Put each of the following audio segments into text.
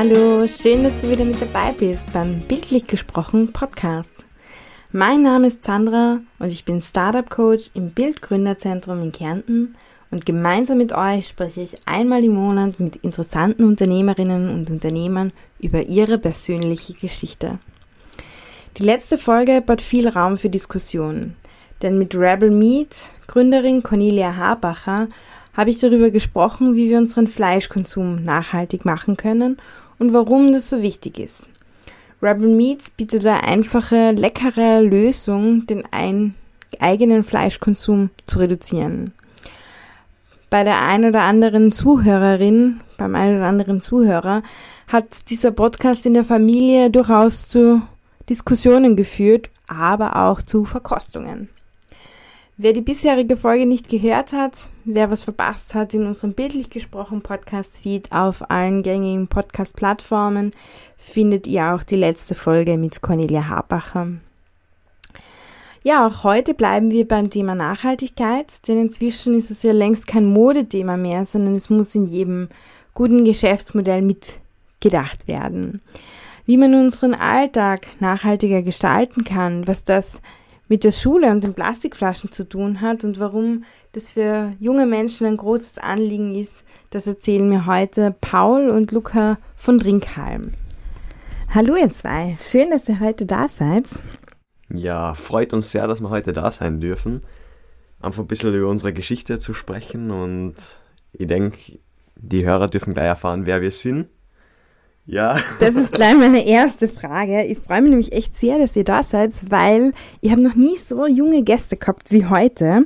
Hallo, schön, dass du wieder mit dabei bist beim Bildlich gesprochen Podcast. Mein Name ist Sandra und ich bin Startup Coach im Bildgründerzentrum in Kärnten und gemeinsam mit euch spreche ich einmal im Monat mit interessanten Unternehmerinnen und Unternehmern über ihre persönliche Geschichte. Die letzte Folge bot viel Raum für Diskussionen, denn mit Rebel Meat, Gründerin Cornelia Habacher, habe ich darüber gesprochen, wie wir unseren Fleischkonsum nachhaltig machen können und warum das so wichtig ist. Rebel Meats bietet eine einfache, leckere Lösung, den ein, eigenen Fleischkonsum zu reduzieren. Bei der einen oder anderen Zuhörerin, beim einen oder anderen Zuhörer, hat dieser Podcast in der Familie durchaus zu Diskussionen geführt, aber auch zu Verkostungen. Wer die bisherige Folge nicht gehört hat, wer was verpasst hat in unserem bildlich gesprochen Podcast-Feed auf allen gängigen Podcast-Plattformen, findet ihr auch die letzte Folge mit Cornelia Habacher. Ja, auch heute bleiben wir beim Thema Nachhaltigkeit, denn inzwischen ist es ja längst kein Modethema mehr, sondern es muss in jedem guten Geschäftsmodell mitgedacht werden. Wie man unseren Alltag nachhaltiger gestalten kann, was das mit der Schule und den Plastikflaschen zu tun hat und warum das für junge Menschen ein großes Anliegen ist, das erzählen mir heute Paul und Luca von Drinkhalm. Hallo ihr zwei, schön, dass ihr heute da seid. Ja, freut uns sehr, dass wir heute da sein dürfen. Einfach ein bisschen über unsere Geschichte zu sprechen und ich denke, die Hörer dürfen gleich erfahren, wer wir sind ja. Das ist gleich meine erste Frage. Ich freue mich nämlich echt sehr, dass ihr da seid, weil ich habe noch nie so junge Gäste gehabt wie heute.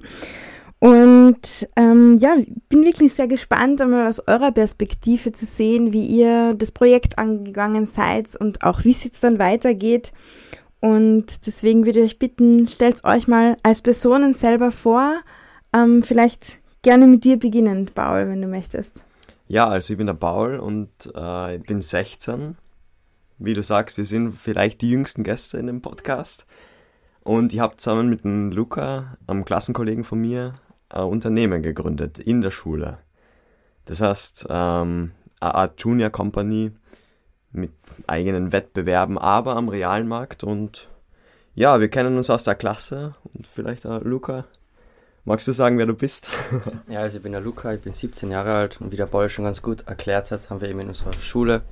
Und ähm, ja, bin wirklich sehr gespannt, einmal aus eurer Perspektive zu sehen, wie ihr das Projekt angegangen seid und auch wie es jetzt dann weitergeht. Und deswegen würde ich euch bitten, stellt euch mal als Personen selber vor. Ähm, vielleicht gerne mit dir beginnen, Paul, wenn du möchtest. Ja, also ich bin der Paul und äh, ich bin 16. Wie du sagst, wir sind vielleicht die jüngsten Gäste in dem Podcast. Und ich habe zusammen mit dem Luca, einem Klassenkollegen von mir, ein Unternehmen gegründet in der Schule. Das heißt, ähm, eine Art Junior Company mit eigenen Wettbewerben, aber am realen Markt. Und ja, wir kennen uns aus der Klasse und vielleicht auch Luca Magst du sagen, wer du bist? ja, also ich bin der Luca, ich bin 17 Jahre alt und wie der Paul schon ganz gut erklärt hat, haben wir eben in unserer Schule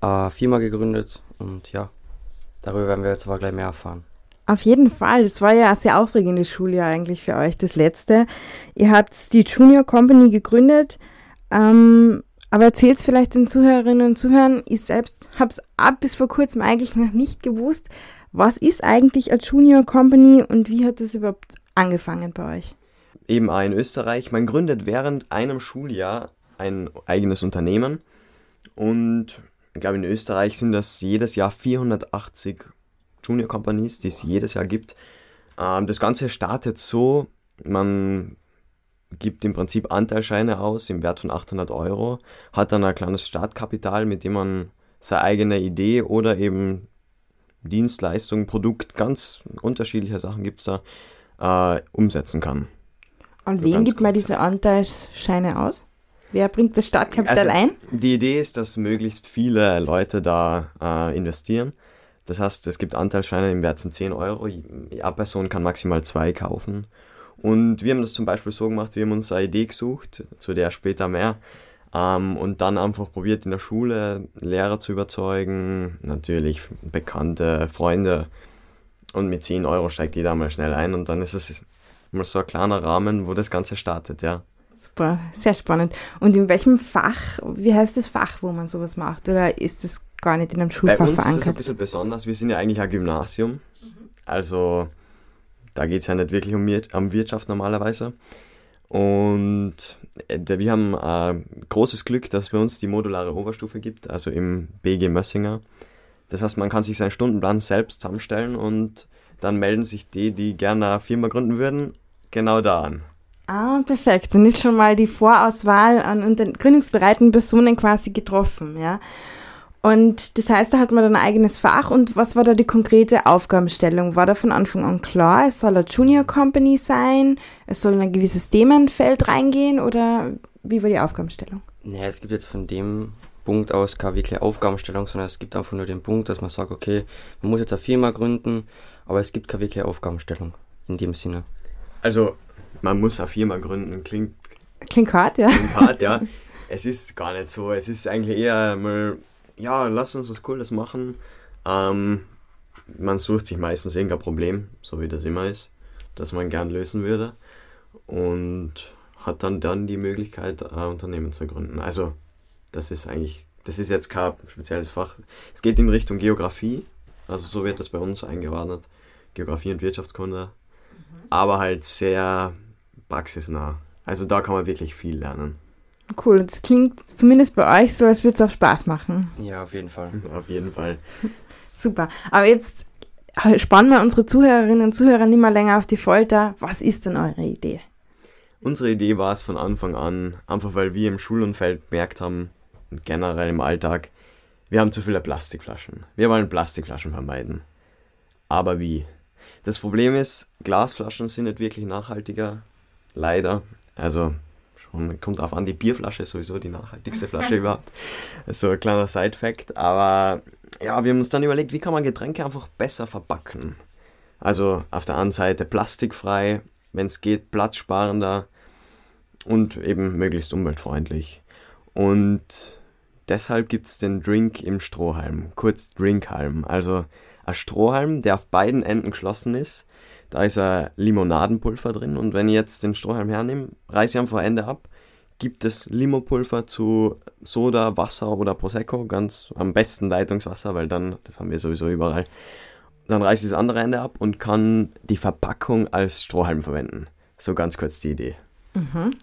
eine Firma gegründet und ja, darüber werden wir jetzt aber gleich mehr erfahren. Auf jeden Fall, das war ja ein sehr aufregendes Schuljahr eigentlich für euch, das letzte. Ihr habt die Junior Company gegründet, ähm, aber erzählt es vielleicht den Zuhörerinnen und Zuhörern, ich selbst habe es ab bis vor kurzem eigentlich noch nicht gewusst. Was ist eigentlich eine Junior Company und wie hat das überhaupt angefangen bei euch? Eben auch in Österreich. Man gründet während einem Schuljahr ein eigenes Unternehmen und ich glaube in Österreich sind das jedes Jahr 480 Junior Companies, die es jedes Jahr gibt. Ähm, das Ganze startet so, man gibt im Prinzip Anteilscheine aus im Wert von 800 Euro, hat dann ein kleines Startkapital, mit dem man seine eigene Idee oder eben Dienstleistung, Produkt, ganz unterschiedliche Sachen gibt es da, äh, umsetzen kann. Und wen gibt man diese Anteilsscheine aus? Wer bringt das Startkapital also, ein? Die Idee ist, dass möglichst viele Leute da äh, investieren. Das heißt, es gibt Anteilsscheine im Wert von 10 Euro. Eine Person kann maximal zwei kaufen. Und wir haben das zum Beispiel so gemacht, wir haben uns eine Idee gesucht, zu der später mehr. Ähm, und dann einfach probiert in der Schule Lehrer zu überzeugen, natürlich Bekannte, Freunde. Und mit 10 Euro steigt jeder mal schnell ein und dann ist es mal so ein kleiner Rahmen, wo das Ganze startet, ja. Super, sehr spannend. Und in welchem Fach, wie heißt das Fach, wo man sowas macht? Oder ist das gar nicht in einem Schulfach Bei uns verankert? ist das ein bisschen besonders. Wir sind ja eigentlich ein Gymnasium. Also da geht es ja nicht wirklich um, um Wirtschaft normalerweise. Und äh, wir haben ein großes Glück, dass es bei uns die modulare Oberstufe gibt, also im BG Mössinger. Das heißt, man kann sich seinen Stundenplan selbst zusammenstellen und dann melden sich die, die gerne eine Firma gründen würden genau da an. Ah, perfekt. Dann ist schon mal die Vorauswahl an den gründungsbereiten Personen quasi getroffen, ja. Und das heißt, da hat man dann ein eigenes Fach und was war da die konkrete Aufgabenstellung? War da von Anfang an klar, es soll eine Junior Company sein, es soll in ein gewisses Themenfeld reingehen oder wie war die Aufgabenstellung? Naja, es gibt jetzt von dem Punkt aus, keine wirkliche Aufgabenstellung, sondern es gibt einfach nur den Punkt, dass man sagt, okay, man muss jetzt eine Firma gründen, aber es gibt keine wirkliche Aufgabenstellung in dem Sinne. Also, man muss eine Firma gründen, klingt, Klingt hart, ja. klingt hart, ja. Es ist gar nicht so. Es ist eigentlich eher mal, ja, lass uns was Cooles machen. Ähm, man sucht sich meistens irgendein Problem, so wie das immer ist, das man gern lösen würde. Und hat dann dann die Möglichkeit, ein Unternehmen zu gründen. Also, das ist eigentlich, das ist jetzt kein spezielles Fach. Es geht in Richtung Geografie, also so wird das bei uns eingeordnet. Geografie und Wirtschaftskunde. Aber halt sehr praxisnah. Also da kann man wirklich viel lernen. Cool. Und es klingt zumindest bei euch so, als würde es auch Spaß machen. Ja, auf jeden Fall. Auf jeden Fall. Super. Aber jetzt spannen wir unsere Zuhörerinnen und Zuhörer nicht mehr länger auf die Folter. Was ist denn eure Idee? Unsere Idee war es von Anfang an, einfach weil wir im Schulumfeld gemerkt haben, und generell im Alltag, wir haben zu viele Plastikflaschen. Wir wollen Plastikflaschen vermeiden. Aber wie? Das Problem ist, Glasflaschen sind nicht wirklich nachhaltiger. Leider. Also, schon kommt drauf an, die Bierflasche ist sowieso die nachhaltigste Flasche überhaupt. So ein kleiner Side-Fact. Aber ja, wir haben uns dann überlegt, wie kann man Getränke einfach besser verpacken. Also auf der einen Seite plastikfrei, wenn es geht, platzsparender und eben möglichst umweltfreundlich. Und deshalb gibt es den Drink im Strohhalm, kurz Drinkhalm. Also ein Strohhalm, der auf beiden Enden geschlossen ist. Da ist ein Limonadenpulver drin und wenn ich jetzt den Strohhalm hernehme, reiße ich ein Ende ab, gibt es Limopulver zu Soda, Wasser oder Prosecco, ganz am besten Leitungswasser, weil dann, das haben wir sowieso überall, dann reiße ich das andere Ende ab und kann die Verpackung als Strohhalm verwenden. So ganz kurz die Idee.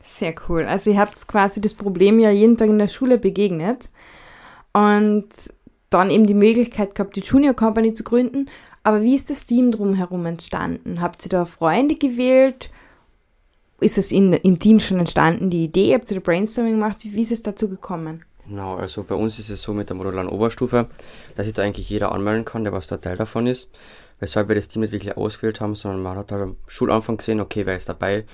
Sehr cool. Also ihr habt quasi das Problem ja jeden Tag in der Schule begegnet und dann eben die Möglichkeit gehabt, die Junior Company zu gründen. Aber wie ist das Team drumherum entstanden? Habt ihr da Freunde gewählt? Ist es in, im Team schon entstanden, die Idee? Habt ihr da Brainstorming gemacht? Wie, wie ist es dazu gekommen? Genau, also bei uns ist es so mit der modularen Oberstufe, dass sich da eigentlich jeder anmelden kann, der was da Teil davon ist. Weshalb wir das Team nicht wirklich ausgewählt haben, sondern man hat halt am Schulanfang gesehen, okay, wer ist dabei?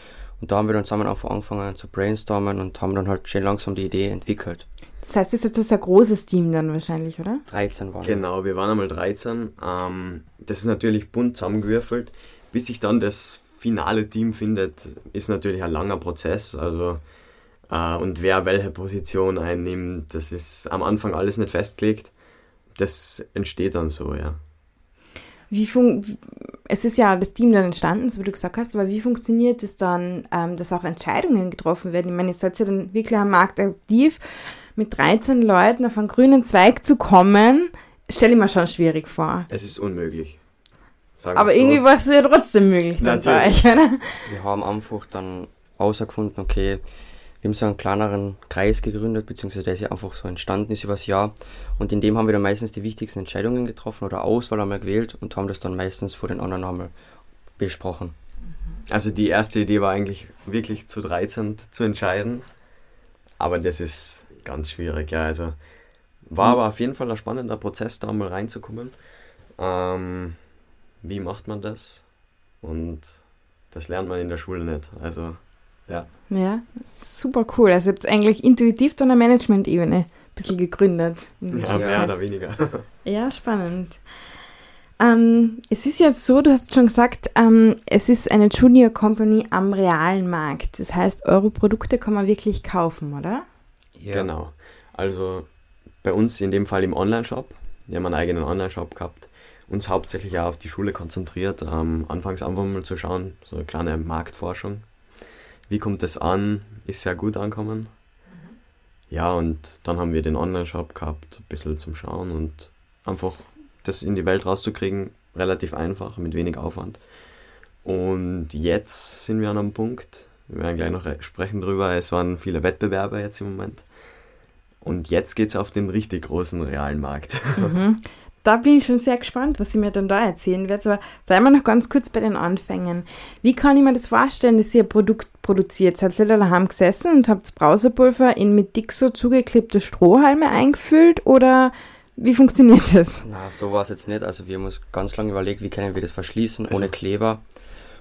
Und da haben wir dann zusammen angefangen zu brainstormen und haben dann halt schön langsam die Idee entwickelt. Das heißt, das ist jetzt ein großes Team dann wahrscheinlich, oder? 13 waren wir. Genau, wir waren einmal 13. Ähm, das ist natürlich bunt zusammengewürfelt. Bis sich dann das finale Team findet, ist natürlich ein langer Prozess. Also, äh, und wer welche Position einnimmt, das ist am Anfang alles nicht festgelegt. Das entsteht dann so, ja. Wie fun es ist ja das Team dann entstanden, so wie du gesagt hast, aber wie funktioniert es dann, ähm, dass auch Entscheidungen getroffen werden? Ich meine, ihr seid ja dann wirklich am Markt aktiv. Mit 13 Leuten auf einen grünen Zweig zu kommen, stelle ich mir schon schwierig vor. Es ist unmöglich. Sagen Aber so. irgendwie war es ja trotzdem möglich dann bei euch, oder? Wir haben einfach dann herausgefunden, okay, wir haben so einen kleineren Kreis gegründet, beziehungsweise der ist ja einfach so entstanden ist übers Jahr. Und in dem haben wir dann meistens die wichtigsten Entscheidungen getroffen oder Auswahl einmal gewählt und haben das dann meistens vor den anderen einmal besprochen. Also die erste Idee war eigentlich wirklich zu 13 zu entscheiden. Aber das ist ganz schwierig, ja. Also war aber auf jeden Fall ein spannender Prozess, da mal reinzukommen. Ähm, wie macht man das? Und das lernt man in der Schule nicht. Also ja. Ja, super cool. Also ihr habt eigentlich intuitiv dann eine Management-Ebene ein bisschen gegründet. Ja, mehr oder weniger. Ja, spannend. Ähm, es ist jetzt so, du hast schon gesagt, ähm, es ist eine Junior Company am realen Markt. Das heißt, eure Produkte kann man wirklich kaufen, oder? Ja. Genau. Also bei uns in dem Fall im Online-Shop. Wir haben einen eigenen Online-Shop gehabt. Uns hauptsächlich auch auf die Schule konzentriert. Ähm, anfangs einfach mal zu schauen, so eine kleine Marktforschung. Wie kommt das an? Ist sehr gut ankommen. Ja, und dann haben wir den Online-Shop gehabt, ein bisschen zum Schauen und einfach das in die Welt rauszukriegen, relativ einfach, mit wenig Aufwand. Und jetzt sind wir an einem Punkt, wir werden gleich noch sprechen drüber, es waren viele Wettbewerber jetzt im Moment. Und jetzt geht es auf den richtig großen realen Markt. Da bin ich schon sehr gespannt, was ihr mir dann da erzählen werdet. Aber bleiben wir noch ganz kurz bei den Anfängen. Wie kann ich mir das vorstellen, dass ihr ein Produkt produziert? Seid ihr da daheim gesessen und habt Brausepulver in mit Dixo zugeklebte Strohhalme eingefüllt oder wie funktioniert das? Na, so war es jetzt nicht. Also wir haben uns ganz lange überlegt, wie können wir das verschließen Also- ohne Kleber.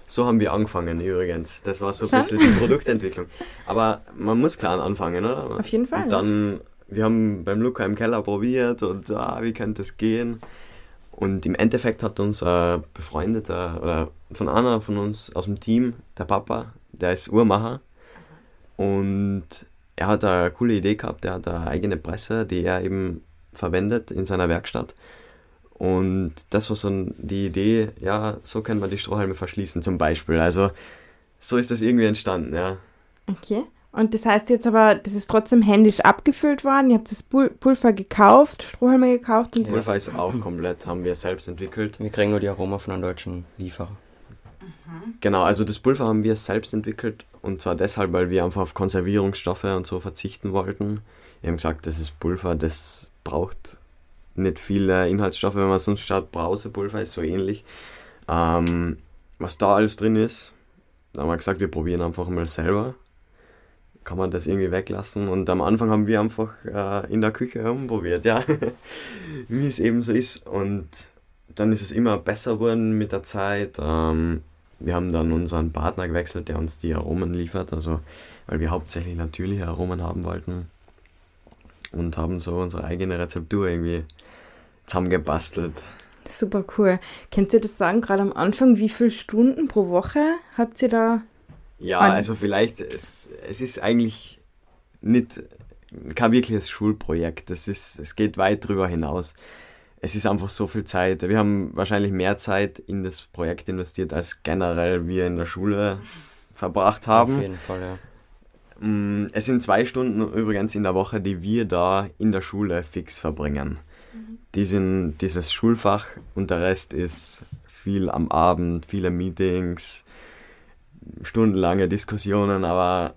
So haben wir angefangen übrigens. Das war so ein bisschen die Produktentwicklung. Aber man muss klar anfangen, oder? Auf jeden Fall, Und dann wir haben beim Luca im Keller probiert und ah, wie könnte es gehen? Und im Endeffekt hat uns ein befreundeter oder von einer von uns aus dem Team, der Papa, der ist Uhrmacher und er hat eine coole Idee gehabt, er hat eine eigene Presse, die er eben verwendet in seiner Werkstatt. Und das war so die Idee, ja, so können wir die Strohhalme verschließen zum Beispiel. Also so ist das irgendwie entstanden, ja. Okay. Und das heißt jetzt aber, das ist trotzdem händisch abgefüllt worden. Ihr habt das Pulver gekauft, Strohhalme gekauft. Und das Pulver ist auch komplett, haben wir selbst entwickelt. Wir kriegen nur die Aroma von einem deutschen Lieferer. Mhm. Genau, also das Pulver haben wir selbst entwickelt und zwar deshalb, weil wir einfach auf Konservierungsstoffe und so verzichten wollten. Wir haben gesagt, das ist Pulver, das braucht nicht viele Inhaltsstoffe, wenn man sonst schaut, Brausepulver ist so ähnlich. Ähm, was da alles drin ist, da haben wir gesagt, wir probieren einfach mal selber kann man das irgendwie weglassen. Und am Anfang haben wir einfach äh, in der Küche herumprobiert, ja, wie es eben so ist. Und dann ist es immer besser geworden mit der Zeit. Ähm, wir haben dann unseren Partner gewechselt, der uns die Aromen liefert, also weil wir hauptsächlich natürliche Aromen haben wollten. Und haben so unsere eigene Rezeptur irgendwie zusammengebastelt. Super cool. Könnt ihr das sagen, gerade am Anfang, wie viele Stunden pro Woche habt ihr da ja, also vielleicht, es, es ist eigentlich nicht kein wirkliches Schulprojekt. Das ist, es geht weit darüber hinaus. Es ist einfach so viel Zeit. Wir haben wahrscheinlich mehr Zeit in das Projekt investiert, als generell wir in der Schule verbracht haben. Auf jeden Fall, ja. Mm, es sind zwei Stunden übrigens in der Woche, die wir da in der Schule fix verbringen. Mhm. Die sind dieses Schulfach und der Rest ist viel am Abend, viele Meetings, stundenlange Diskussionen, aber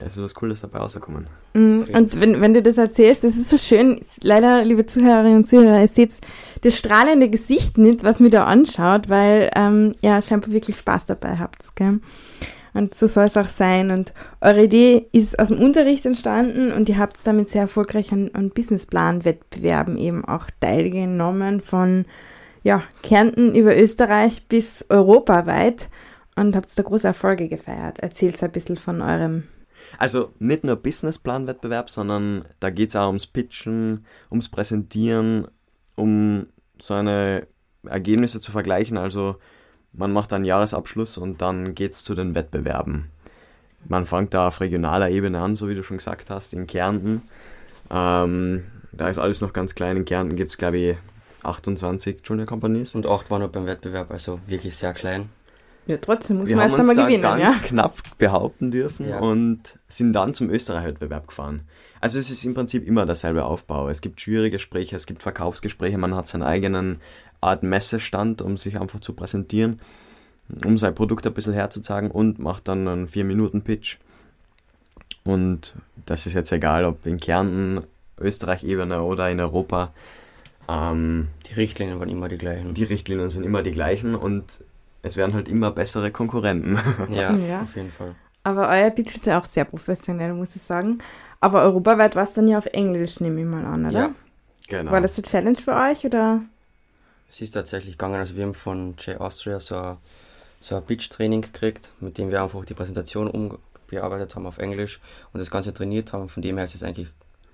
es ist was Cooles dabei rausgekommen. Mm, und wenn, wenn du das erzählst, das ist so schön. Leider, liebe Zuhörerinnen und Zuhörer, ihr seht das strahlende Gesicht nicht, was mir da anschaut, weil ähm, ja, scheinbar wirklich Spaß dabei habt. Gell? Und so soll es auch sein. Und eure Idee ist aus dem Unterricht entstanden und ihr habt damit sehr erfolgreich an, an Businessplan-Wettbewerben eben auch teilgenommen von ja, Kärnten über Österreich bis europaweit und habt da große Erfolge gefeiert. Erzählt ein bisschen von eurem. Also nicht nur Businessplan-Wettbewerb, sondern da geht es auch ums Pitchen, ums Präsentieren, um seine Ergebnisse zu vergleichen. Also man macht einen Jahresabschluss und dann geht es zu den Wettbewerben. Man fängt da auf regionaler Ebene an, so wie du schon gesagt hast, in Kärnten. Ähm, da ist alles noch ganz klein. In Kärnten gibt es, glaube ich, 28 Junior Companies. Und 8 waren noch beim Wettbewerb, also wirklich sehr klein. Ja, trotzdem muss wir man erst einmal gewinnen. ganz ja? knapp behaupten dürfen Ja. und sind dann zum Österreich-Wettbewerb gefahren. Also es ist im Prinzip immer derselbe Aufbau. Es gibt Jury-Gespräche, es gibt Verkaufsgespräche, man hat seinen eigenen Art Messestand, um sich einfach zu präsentieren, um sein Produkt ein bisschen herzuzeigen und macht dann einen 4-Minuten-Pitch. Und das ist jetzt egal, ob in Kärnten, Österreich-Ebene oder in Europa. Ähm, Die Richtlinien waren immer die gleichen. die Richtlinien sind immer die gleichen und es werden halt immer bessere Konkurrenten. ja, Ja. auf jeden Fall. Aber euer Pitch ist ja auch sehr professionell, muss ich sagen. Aber europaweit war es dann ja auf Englisch, nehme ich mal an, oder? Ja. genau. War das eine Challenge für euch oder? Es ist tatsächlich gegangen, also wir haben von J Austria so ein, so ein Pitch-Training gekriegt, mit dem wir einfach die Präsentation umgearbeitet haben auf Englisch und das Ganze trainiert haben. Von dem her ist es eigentlich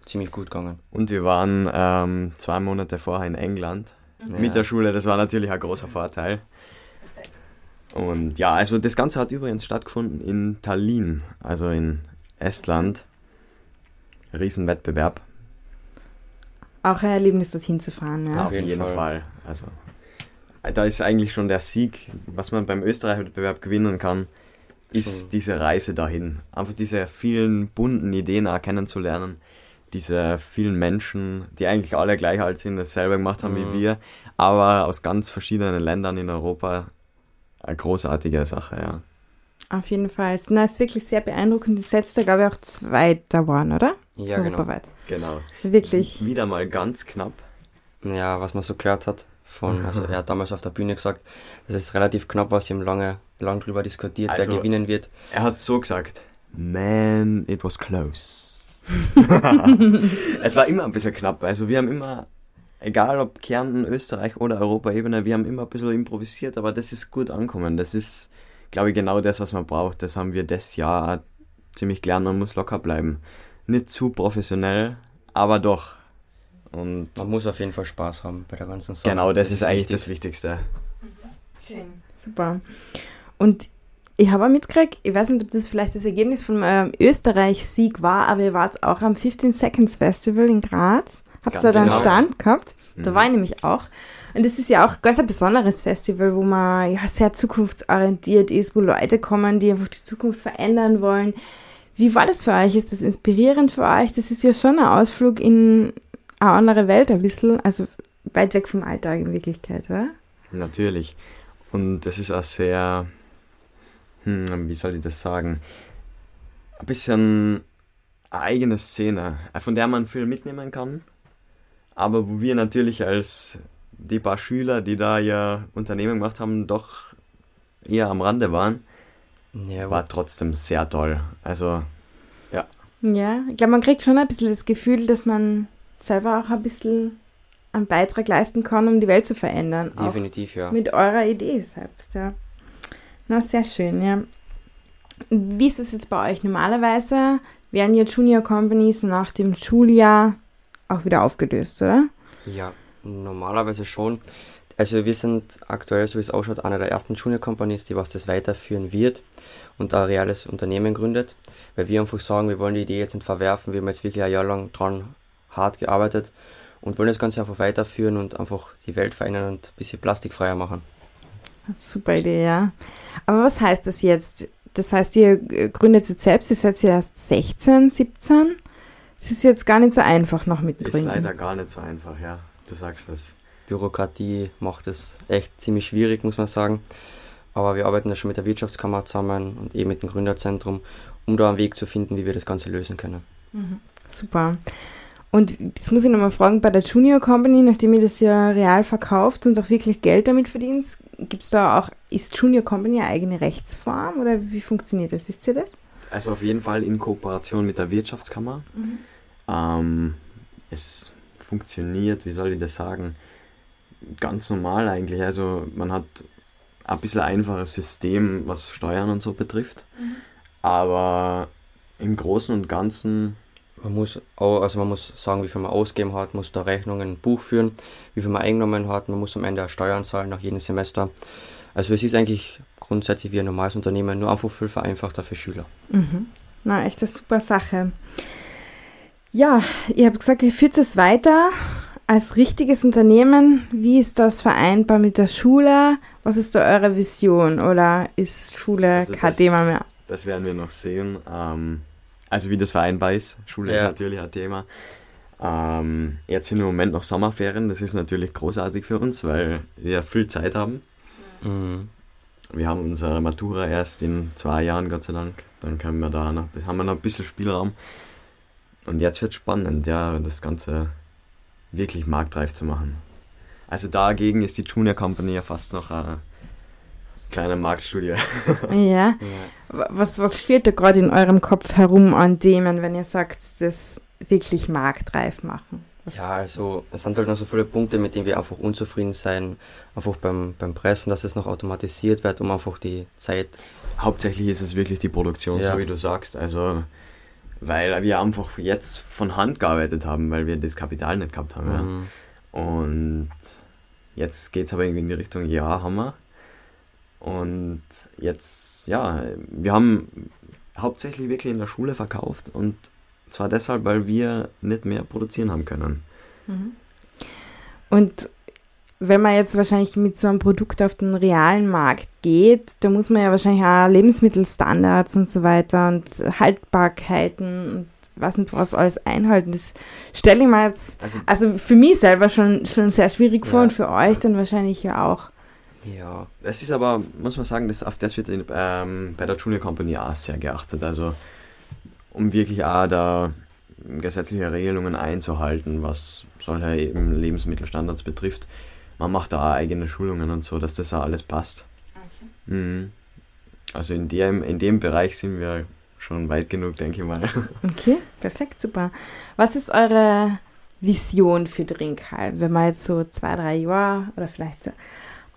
ziemlich gut gegangen. Und wir waren ähm, zwei Monate vorher in England Ja. mit der Schule. Das war natürlich ein großer Vorteil. Und ja, also das Ganze hat übrigens stattgefunden in Tallinn, also in Estland. Riesenwettbewerb. Auch ein Erlebnis, dorthin zu fahren, ja. Auf jeden, jeden Fall. Fall. Also da ist eigentlich schon der Sieg, was man beim Österreich-Wettbewerb gewinnen kann, ist Schon. diese Reise dahin. Einfach diese vielen bunten Ideen auch kennenzulernen. Diese vielen Menschen, die eigentlich alle gleich alt sind, dasselbe gemacht haben Mhm. wie wir, aber aus ganz verschiedenen Ländern in Europa. Eine großartige Sache, ja. Auf jeden Fall. Na, ist wirklich sehr beeindruckend. Das letzte, glaube ich, auch Zweiter waren, oder? Ja, genau. Europaweit. Genau. Wirklich. Wieder mal ganz knapp. Ja, was man so gehört hat von, also er hat damals auf der Bühne gesagt, dass es relativ knapp war, sie haben lange, lang drüber diskutiert, Also- wer gewinnen wird. Er hat so gesagt, man, it was close. es war immer ein bisschen knapp. Also wir haben immer, egal ob Kärnten, Österreich oder Europaebene, wir haben immer ein bisschen improvisiert, aber das ist gut angekommen. Das ist, glaube ich, genau das, was man braucht. Das haben wir das Jahr ziemlich gelernt. Man muss locker bleiben. Nicht zu professionell, aber doch. Und Man muss auf jeden Fall Spaß haben bei der ganzen Sache. genau, das, ist eigentlich wichtig. das Wichtigste. Schön. Super. Und ich habe auch mitgekriegt, ich weiß nicht, ob das vielleicht das Ergebnis von eurem Österreich-Sieg war, aber ihr wart auch am 15 Seconds Festival in Graz. Habt ihr da einen genau. Stand gehabt? Da Mhm. war ich nämlich auch. Und das ist ja auch ganz ein besonderes Festival, wo man ja sehr zukunftsorientiert ist, wo Leute kommen, die einfach die Zukunft verändern wollen. Wie war das für euch? Ist das inspirierend für euch? Das ist ja schon ein Ausflug in eine andere Welt ein bisschen, also weit weg vom Alltag in Wirklichkeit, oder? Natürlich. Und das ist auch sehr, hm, wie soll ich das sagen, ein bisschen eine eigene Szene, von der man viel mitnehmen kann. Aber wo wir natürlich als die paar Schüler, die da ihr Unternehmen gemacht haben, doch eher am Rande waren, Ja, war trotzdem sehr toll. Also, Ja, ich glaube, man kriegt schon ein bisschen das Gefühl, dass man selber auch ein bisschen einen Beitrag leisten kann, um die Welt zu verändern. Auch definitiv, ja. mit eurer Idee selbst, ja. Na, sehr schön, ja. Wie ist es jetzt bei euch? Normalerweise werden ja Junior Companies nach dem Schuljahr auch wieder aufgelöst, oder? Ja, normalerweise schon. Also wir sind aktuell, so wie es ausschaut, einer der ersten Junior Companies, die was das weiterführen wird und ein reales Unternehmen gründet. Weil wir einfach sagen, wir wollen die Idee jetzt nicht verwerfen, wir haben jetzt wirklich ein Jahr lang dran hart gearbeitet und wollen das Ganze einfach weiterführen und einfach die Welt verändern und ein bisschen plastikfreier machen. Super Idee, ja. Aber was heißt das jetzt? Das heißt, ihr äh, gründet jetzt selbst, ihr seid ja erst 16, 17. Das ist jetzt gar nicht so einfach noch mit ist Gründen. leider gar nicht so einfach, ja. Du sagst es. Bürokratie macht es echt ziemlich schwierig, muss man sagen. Aber wir arbeiten ja schon mit der Wirtschaftskammer zusammen und eben mit dem Gründerzentrum, um da einen Weg zu finden, wie wir das Ganze lösen können. Super. Und jetzt muss ich nochmal fragen, bei der Junior Company, nachdem ihr das ja real verkauft und auch wirklich Geld damit verdient, gibt es da auch, ist Junior Company eine eigene Rechtsform oder wie funktioniert das? Wisst ihr das? Also auf jeden Fall in Kooperation mit der Wirtschaftskammer. Ähm, es funktioniert, wie soll ich das sagen, ganz normal eigentlich. Also man hat ein bisschen einfaches System, was Steuern und so betrifft. Aber im Großen und Ganzen, Man muss auch, also man muss sagen, wie viel man ausgegeben hat, muss da Rechnungen, ein Buch führen, wie viel man eingenommen hat, man muss am Ende auch Steuern zahlen nach jedem Semester. Also es ist eigentlich grundsätzlich wie ein normales Unternehmen, nur einfach viel vereinfachter für Schüler. Mhm. Na, echt eine super Sache. Ja, ihr habt gesagt, ihr führt es weiter als richtiges Unternehmen. Wie ist das vereinbar mit der Schule? Was ist da eure Vision? Oder ist Schule Also kein das- Thema mehr? das werden wir noch sehen. Ähm, also wie das vereinbar ist. Schule ist Ja. natürlich ein Thema. Ähm, jetzt sind im Moment noch Sommerferien. Das ist natürlich großartig für uns, weil wir viel Zeit haben. Mhm. Wir haben unsere Matura erst in zwei Jahren, Gott sei Dank. Dann können wir da noch, haben wir noch ein bisschen Spielraum. Und jetzt wird spannend, ja, das Ganze wirklich marktreif zu machen. Also dagegen ist die Junior Company ja fast noch eine kleine Marktstudie. Ja. Ja. Was, was fehlt da gerade in eurem Kopf herum an Themen, wenn ihr sagt, das wirklich marktreif machen? Was- Ja, also es sind halt noch so viele Punkte, mit denen wir einfach unzufrieden sein, einfach beim, beim Pressen, dass es noch automatisiert wird, um einfach die Zeit. Hauptsächlich ist es wirklich die Produktion, Ja. so wie du sagst. Also, weil wir einfach jetzt von Hand gearbeitet haben, weil wir das Kapital nicht gehabt haben. Ja. Mhm. Und jetzt geht es aber irgendwie in die Richtung, ja, haben wir. Und jetzt, ja, wir haben hauptsächlich wirklich in der Schule verkauft und zwar deshalb, weil wir nicht mehr produzieren haben können. Und wenn man jetzt wahrscheinlich mit so einem Produkt auf den realen Markt geht, da muss man ja wahrscheinlich auch Lebensmittelstandards und so weiter und Haltbarkeiten und weiß nicht was alles einhalten. Das stelle ich mir jetzt, Also, also für mich selber schon, schon sehr schwierig vor Ja. und für euch dann wahrscheinlich ja auch. Ja, das ist aber, muss man sagen, das, auf das wird in, ähm, bei der Junior Company auch sehr geachtet. Also, um wirklich auch da gesetzliche Regelungen einzuhalten, was solche eben Lebensmittelstandards betrifft. Man macht da auch eigene Schulungen und so, dass das auch alles passt. Mhm. Also in dem, in dem Bereich sind wir schon weit genug, denke ich mal. Okay, perfekt, super. Was ist eure Vision für Drinkhalm, wenn wir jetzt so zwei, drei Jahre oder vielleicht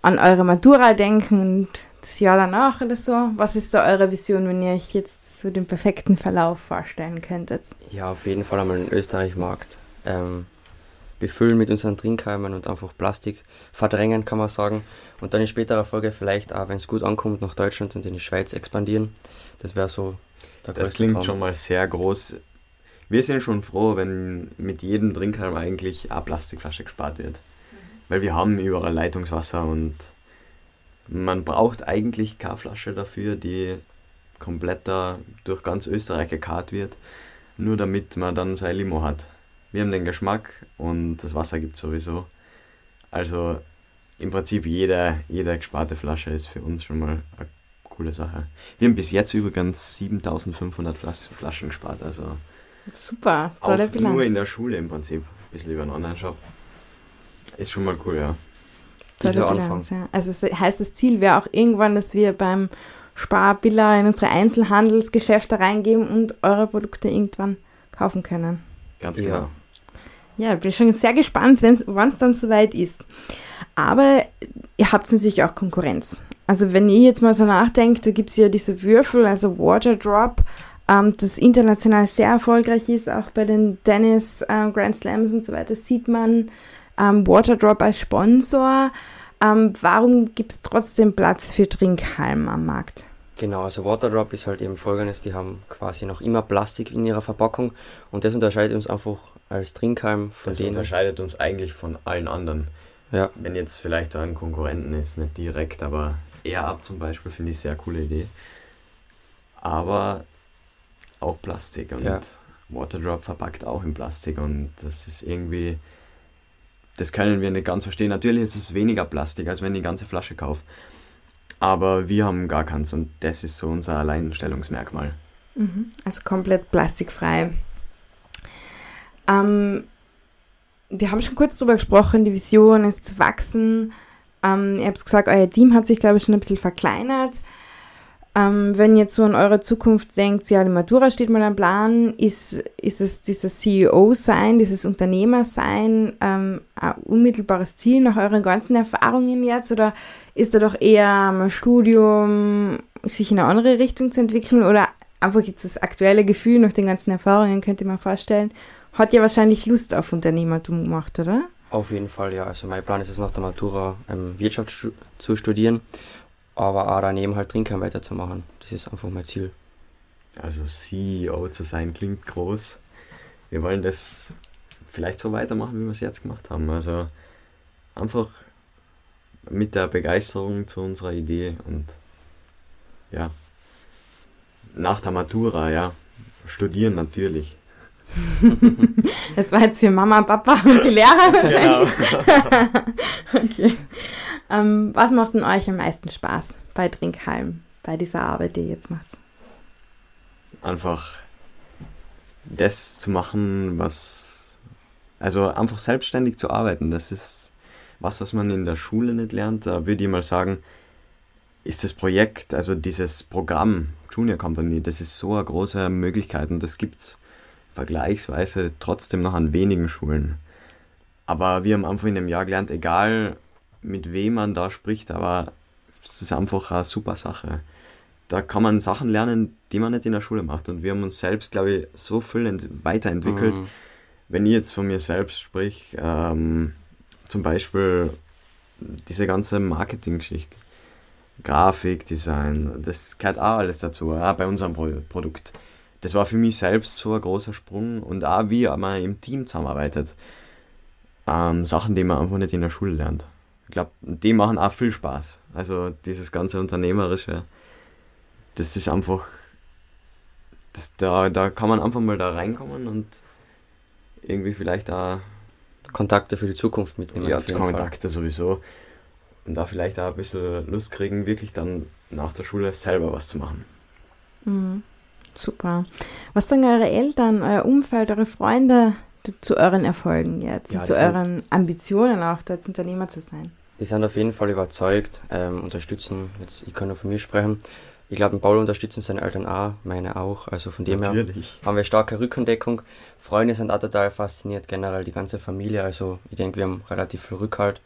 an eure Matura denken und das Jahr danach oder so? Was ist so eure Vision, wenn ihr euch jetzt so den perfekten Verlauf vorstellen könntet? ja, auf jeden Fall einmal den Österreich-Markt ähm, befüllen mit unseren Trinkhalmen und einfach Plastik verdrängen, kann man sagen. Und dann in späterer Folge vielleicht auch, wenn es gut ankommt, nach Deutschland und in die Schweiz expandieren. Das wäre so der Das klingt Traum. schon mal sehr groß. Wir sind schon froh, wenn mit jedem Trinkhalm eigentlich eine Plastikflasche gespart wird. Weil wir haben überall Leitungswasser und man braucht eigentlich keine Flasche dafür, die komplett da durch ganz Österreich gekarrt wird, nur damit man dann sein Limo hat. Wir haben den Geschmack und das Wasser gibt sowieso. Also im Prinzip jede, jede gesparte Flasche ist für uns schon mal eine coole Sache. Wir haben bis jetzt übrigens 7500 Flaschen gespart, also super, tolle auch Bilanz. Nur in der Schule im Prinzip, ein bisschen über einen Online-Shop. Ist schon mal cool, ja. Tolle Bilanz, ja. Also es heißt, das Ziel wäre auch irgendwann, dass wir beim Sparbiller in unsere Einzelhandelsgeschäfte reingeben und eure Produkte irgendwann kaufen können. Ganz genau. Ja, bin schon sehr gespannt, wann es dann soweit ist. Aber ihr habt natürlich auch Konkurrenz. Also wenn ihr jetzt mal so nachdenkt, da gibt es ja diese Würfel, also Water Drop, ähm, das international sehr erfolgreich ist, auch bei den Tennis äh, Grand Slams und so weiter, sieht man ähm, Waterdrop als Sponsor. Ähm, warum gibt es trotzdem Platz für Trinkhalmen am Markt? Genau, also Waterdrop ist halt eben folgendes, die haben quasi noch immer Plastik in ihrer Verpackung und das unterscheidet uns einfach als Trinkhalm von das denen. Das unterscheidet uns eigentlich von allen anderen. Ja. Wenn jetzt vielleicht ein Konkurrenten ist, nicht direkt, aber Air Up zum Beispiel finde ich sehr coole Idee. Aber auch Plastik und ja. Waterdrop verpackt auch in Plastik und das ist irgendwie das können wir nicht ganz verstehen. Natürlich ist es weniger Plastik, als wenn ich die ganze Flasche kaufe. Aber wir haben gar keins und das ist so unser Alleinstellungsmerkmal. Mhm. Also komplett plastikfrei. Ähm, wir haben schon kurz darüber gesprochen, die Vision ist zu wachsen. Ähm, ihr habt gesagt, euer Team hat sich, glaube ich, schon ein bisschen verkleinert. Ähm, wenn ihr jetzt so an eure Zukunft denkt, ja, die Matura steht mal am Plan, ist, ist es dieses CEO-Sein, dieses Unternehmer-Sein ähm, ein unmittelbares Ziel nach euren ganzen Erfahrungen jetzt oder ist da doch eher ein Studium, sich in eine andere Richtung zu entwickeln oder einfach jetzt das aktuelle Gefühl nach den ganzen Erfahrungen, könnte man vorstellen, hat ja wahrscheinlich Lust auf Unternehmertum gemacht, oder? Auf jeden Fall, ja. Also mein Plan ist es nach der Matura ähm, Wirtschaft zu studieren aber auch daneben halt Trinkern weiterzumachen. Das ist einfach mein Ziel. Also CEO zu sein klingt groß. Wir wollen das vielleicht so weitermachen, wie wir es jetzt gemacht haben. Also einfach mit der Begeisterung zu unserer Idee und ja, nach der Matura, ja, studieren natürlich. Das war jetzt für Mama, Papa und die Lehrer Genau. okay. Ähm, was macht denn euch am meisten Spaß bei Trinkhalm, bei dieser Arbeit, die ihr jetzt macht? Einfach das zu machen, was. Also einfach selbstständig zu arbeiten, das ist was, was man in der Schule nicht lernt. Da würde ich mal sagen, ist das Projekt, also dieses Programm Junior Company, das ist so eine große Möglichkeit und das gibt es vergleichsweise trotzdem noch an wenigen Schulen. Aber wir haben einfach in dem Jahr gelernt, egal mit wem man da spricht, aber es ist einfach eine super Sache. Da kann man Sachen lernen, die man nicht in der Schule macht. Und wir haben uns selbst, glaube ich, so viel weiterentwickelt. Mhm. Wenn ich jetzt von mir selbst sprich, ähm, zum Beispiel diese ganze Marketing-Geschichte, Grafikdesign, das gehört auch alles dazu, auch bei unserem Pro Produkt. Das war für mich selbst so ein großer Sprung und auch wie man im Team zusammenarbeitet. Ähm, Sachen, die man einfach nicht in der Schule lernt ich glaube, die machen auch viel Spaß. Also dieses ganze Unternehmerische, das ist einfach, das, da, da kann man einfach mal da reinkommen und irgendwie vielleicht auch Kontakte für die Zukunft mitnehmen. Ja, Kontakte Fall. sowieso. Und da vielleicht auch ein bisschen Lust kriegen, wirklich dann nach der Schule selber was zu machen. Mhm. Super. Was sagen eure Eltern, euer Umfeld, eure Freunde zu euren Erfolgen jetzt ja, zu euren Ambitionen auch, als Unternehmer zu sein? Die sind auf jeden Fall überzeugt, ähm, unterstützen, jetzt ich kann nur von mir sprechen, ich glaube, Paul unterstützen seine Eltern auch, meine auch. Also von dem Natürlich. her haben wir starke Rückendeckung. Freunde sind auch total fasziniert, generell die ganze Familie. Also ich denke, wir haben relativ viel Rückhalt.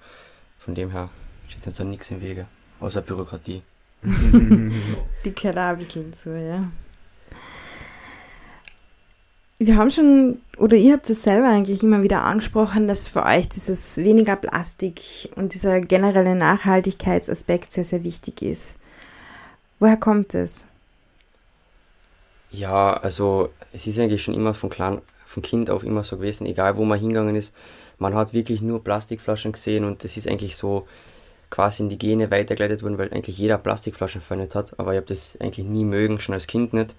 Von dem her steht uns da nichts im Wege, außer Bürokratie. die gehört auch ein bisschen zu, ja. Wir haben schon, oder ihr habt es selber eigentlich immer wieder angesprochen, dass für euch dieses weniger Plastik und dieser generelle Nachhaltigkeitsaspekt sehr, sehr wichtig ist. Woher kommt es? Ja, also es ist eigentlich schon immer von, klein, von Kind auf immer so gewesen, egal wo man hingegangen ist, man hat wirklich nur Plastikflaschen gesehen und das ist eigentlich so quasi in die Gene weitergeleitet worden, weil eigentlich jeder Plastikflaschen verwendet hat, aber ich habe das eigentlich nie mögen, schon als Kind nicht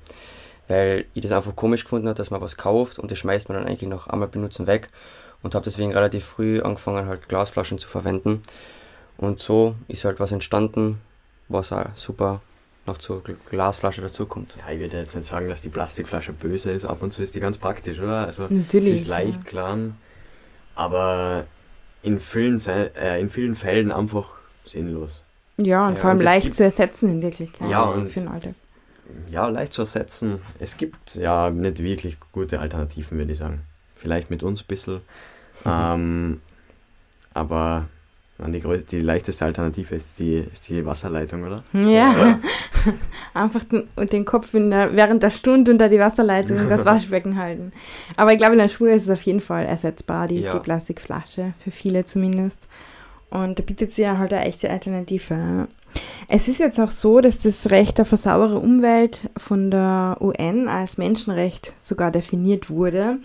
weil ich das einfach komisch gefunden habe, dass man was kauft und das schmeißt man dann eigentlich noch einmal benutzen weg und habe deswegen relativ früh angefangen halt Glasflaschen zu verwenden und so ist halt was entstanden, was auch super noch zur Glasflasche dazukommt. Ja, ich würde jetzt nicht sagen, dass die Plastikflasche böse ist, ab und zu ist die ganz praktisch, oder? Also Natürlich, sie ist leicht, ja. klar, aber in vielen, äh, in vielen Fällen einfach sinnlos. Ja, und ja, vor allem leicht gibt, zu ersetzen in Wirklichkeit. Ja, und für den Alltag ja, leicht zu ersetzen. Es gibt ja nicht wirklich gute Alternativen, würde ich sagen. Vielleicht mit uns ein bisschen. Mhm. Ähm, aber die, die leichteste Alternative ist die, ist die Wasserleitung, oder? Ja. Einfach den, den Kopf in der, während der Stunde unter die Wasserleitung und das Waschbecken halten. Aber ich glaube, in der Schule ist es auf jeden Fall ersetzbar, die, ja. die Plastikflasche, für viele zumindest. Und da bietet sie ja halt eine echte Alternative. Es ist jetzt auch so, dass das Recht auf eine saubere Umwelt von der UN als Menschenrecht sogar definiert wurde.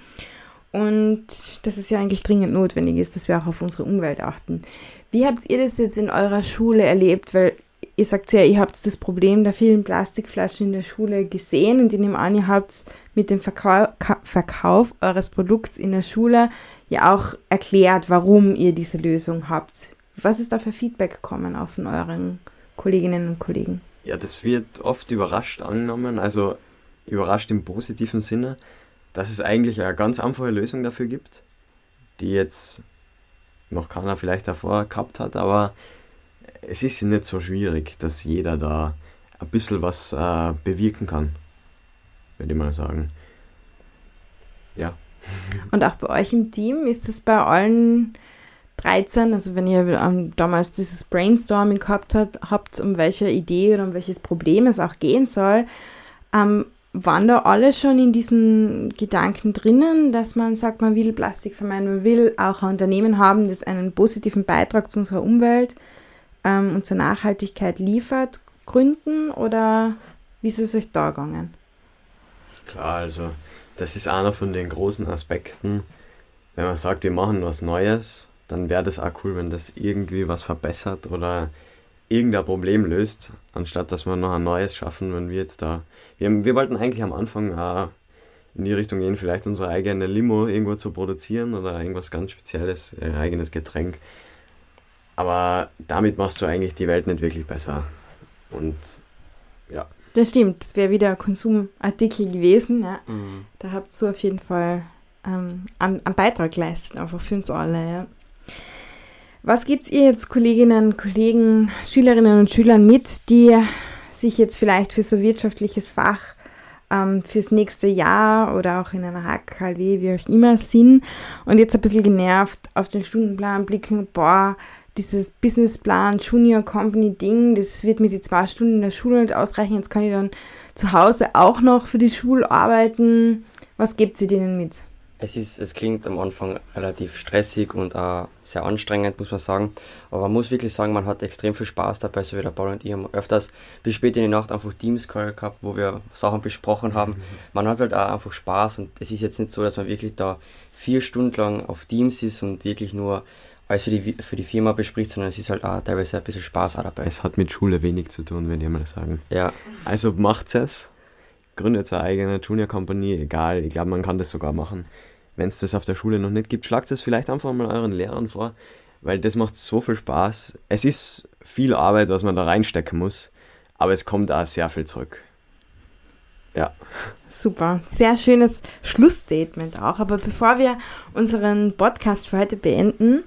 Und dass es ja eigentlich dringend notwendig ist, dass wir auch auf unsere Umwelt achten. Wie habt ihr das jetzt in eurer Schule erlebt? Weil ihr sagt ja, ihr habt das Problem der vielen Plastikflaschen in der Schule gesehen und in dem an, ihr habt mit dem Verkau Verkauf eures Produkts in der Schule ja auch erklärt, warum ihr diese Lösung habt. Was ist da für Feedback gekommen von euren Kolleginnen und Kollegen? Ja, das wird oft überrascht angenommen, also überrascht im positiven Sinne, dass es eigentlich eine ganz einfache Lösung dafür gibt, die jetzt noch keiner vielleicht davor gehabt hat, aber es ist nicht so schwierig, dass jeder da ein bisschen was äh, bewirken kann, würde ich mal sagen. Ja. Und auch bei euch im Team ist es bei allen 13, also wenn ihr ähm, damals dieses Brainstorming gehabt hat, habt, um welche Idee oder um welches Problem es auch gehen soll, ähm, waren da alle schon in diesen Gedanken drinnen, dass man sagt, man will Plastik vermeiden, man will auch ein Unternehmen haben, das einen positiven Beitrag zu unserer Umwelt ähm, und zur Nachhaltigkeit liefert, gründen oder wie ist es euch da gegangen? Klar, also das ist einer von den großen Aspekten, wenn man sagt, wir machen was Neues dann wäre das auch cool, wenn das irgendwie was verbessert oder irgendein Problem löst, anstatt dass wir noch ein neues schaffen, wenn wir jetzt da. Wir, wir wollten eigentlich am Anfang auch in die Richtung gehen, vielleicht unsere eigene Limo irgendwo zu produzieren oder irgendwas ganz Spezielles, ein eigenes Getränk. Aber damit machst du eigentlich die Welt nicht wirklich besser. Und ja. Das stimmt, das wäre wieder ein Konsumartikel gewesen. Ja. Mhm. Da habt ihr auf jeden Fall ähm, einen, einen Beitrag geleistet, einfach für uns alle. Ja. Was gibt ihr jetzt Kolleginnen, Kollegen, Schülerinnen und Schülern mit, die sich jetzt vielleicht für so wirtschaftliches Fach ähm, fürs nächste Jahr oder auch in einer HKLW, wie auch immer, sind und jetzt ein bisschen genervt auf den Stundenplan blicken, boah, dieses Businessplan, Junior Company Ding, das wird mir die zwei Stunden in der Schule nicht ausreichen, jetzt kann ich dann zu Hause auch noch für die Schule arbeiten. Was gibt sie denen mit? Es, ist, es klingt am Anfang relativ stressig und auch sehr anstrengend, muss man sagen. Aber man muss wirklich sagen, man hat extrem viel Spaß dabei, so wie der Paul und ich haben öfters bis spät in die Nacht einfach Teams-Call gehabt, wo wir Sachen besprochen haben. Mhm. Man hat halt auch einfach Spaß und es ist jetzt nicht so, dass man wirklich da vier Stunden lang auf Teams ist und wirklich nur alles für die, für die Firma bespricht, sondern es ist halt auch teilweise ein bisschen Spaß auch dabei. Es hat mit Schule wenig zu tun, wenn ich mal sagen. Ja. Also macht es, gründet eine eigene Junior Company, egal, ich glaube, man kann das sogar machen wenn es das auf der Schule noch nicht gibt, schlagt es vielleicht einfach mal euren Lehrern vor, weil das macht so viel Spaß. Es ist viel Arbeit, was man da reinstecken muss, aber es kommt auch sehr viel zurück. Ja. Super, sehr schönes Schlussstatement auch. Aber bevor wir unseren Podcast für heute beenden,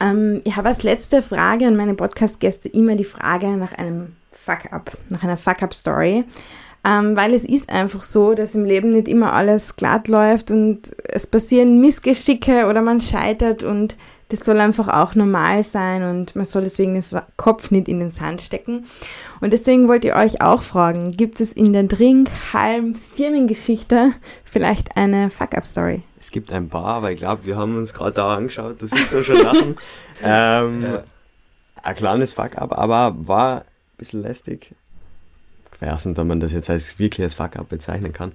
ähm, ich habe als letzte Frage an meine Podcast-Gäste immer die Frage nach einem Fuck-up, nach einer Fuck-up-Story ähm, weil es ist einfach so, dass im Leben nicht immer alles glatt läuft und es passieren Missgeschicke oder man scheitert und das soll einfach auch normal sein und man soll deswegen den Kopf nicht in den Sand stecken. Und deswegen wollte ich euch auch fragen, gibt es in der Trinkhalm-Firmengeschichte vielleicht eine Fuck-Up-Story? Es gibt ein paar, aber ich glaube, wir haben uns gerade da angeschaut, du siehst ja schon lachen. ähm, ja. Ein kleines Fuck-Up, aber war ein bisschen lästig. Ich weiß nicht, ob man das jetzt als wirkliches Fuck-Up bezeichnen kann.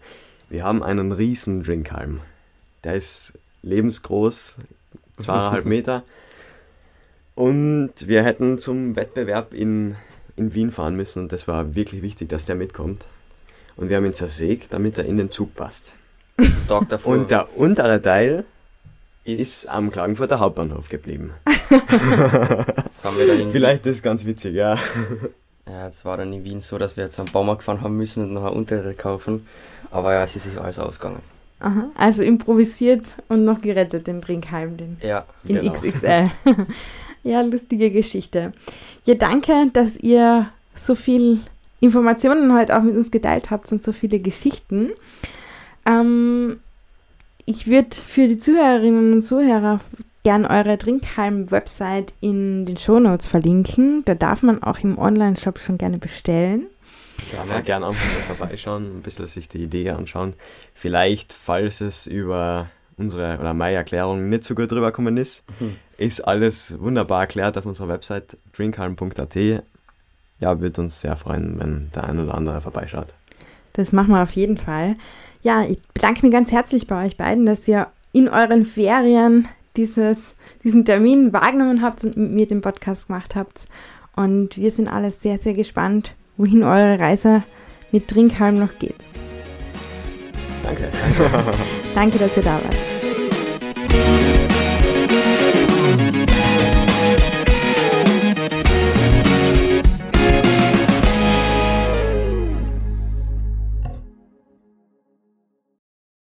Wir haben einen riesen Drinkhalm. Der ist lebensgroß, zweieinhalb Meter. Und wir hätten zum Wettbewerb in, in Wien fahren müssen und das war wirklich wichtig, dass der mitkommt. Und wir haben ihn zersägt, damit er in den Zug passt. Davor. Und der untere Teil ist, ist am Klagenfurter Hauptbahnhof geblieben. Vielleicht ist ganz witzig, ja. Ja, es war dann in Wien so, dass wir jetzt am Baumarkt gefahren haben müssen und noch eine untere kaufen. Aber ja, es ist sich alles ausgegangen. Aha, also improvisiert und noch gerettet, den Trinkhalm, den ja, in genau. XXL. ja, lustige Geschichte. Ja, danke, dass ihr so viel Informationen heute auch mit uns geteilt habt und so viele Geschichten. Ähm, ich würde für die Zuhörerinnen und Zuhörer gern eure Trinkhalm-Website in den Shownotes verlinken. Da darf man auch im Online-Shop schon gerne bestellen. Kann man gerne einfach mal vorbeischauen, ein bisschen sich die Idee anschauen. Vielleicht, falls es über unsere oder meine Erklärung nicht so gut rübergekommen ist, mhm. ist alles wunderbar erklärt auf unserer Website drinkhalm.at. Ja, würde uns sehr freuen, wenn der ein oder andere vorbeischaut. Das machen wir auf jeden Fall. Ja, ich bedanke mich ganz herzlich bei euch beiden, dass ihr in euren Ferien dieses, diesen Termin wahrgenommen habt und mit mir den Podcast gemacht habt. Und wir sind alle sehr, sehr gespannt, wohin eure Reise mit Trinkhalm noch geht. Danke. Danke, dass ihr da wart.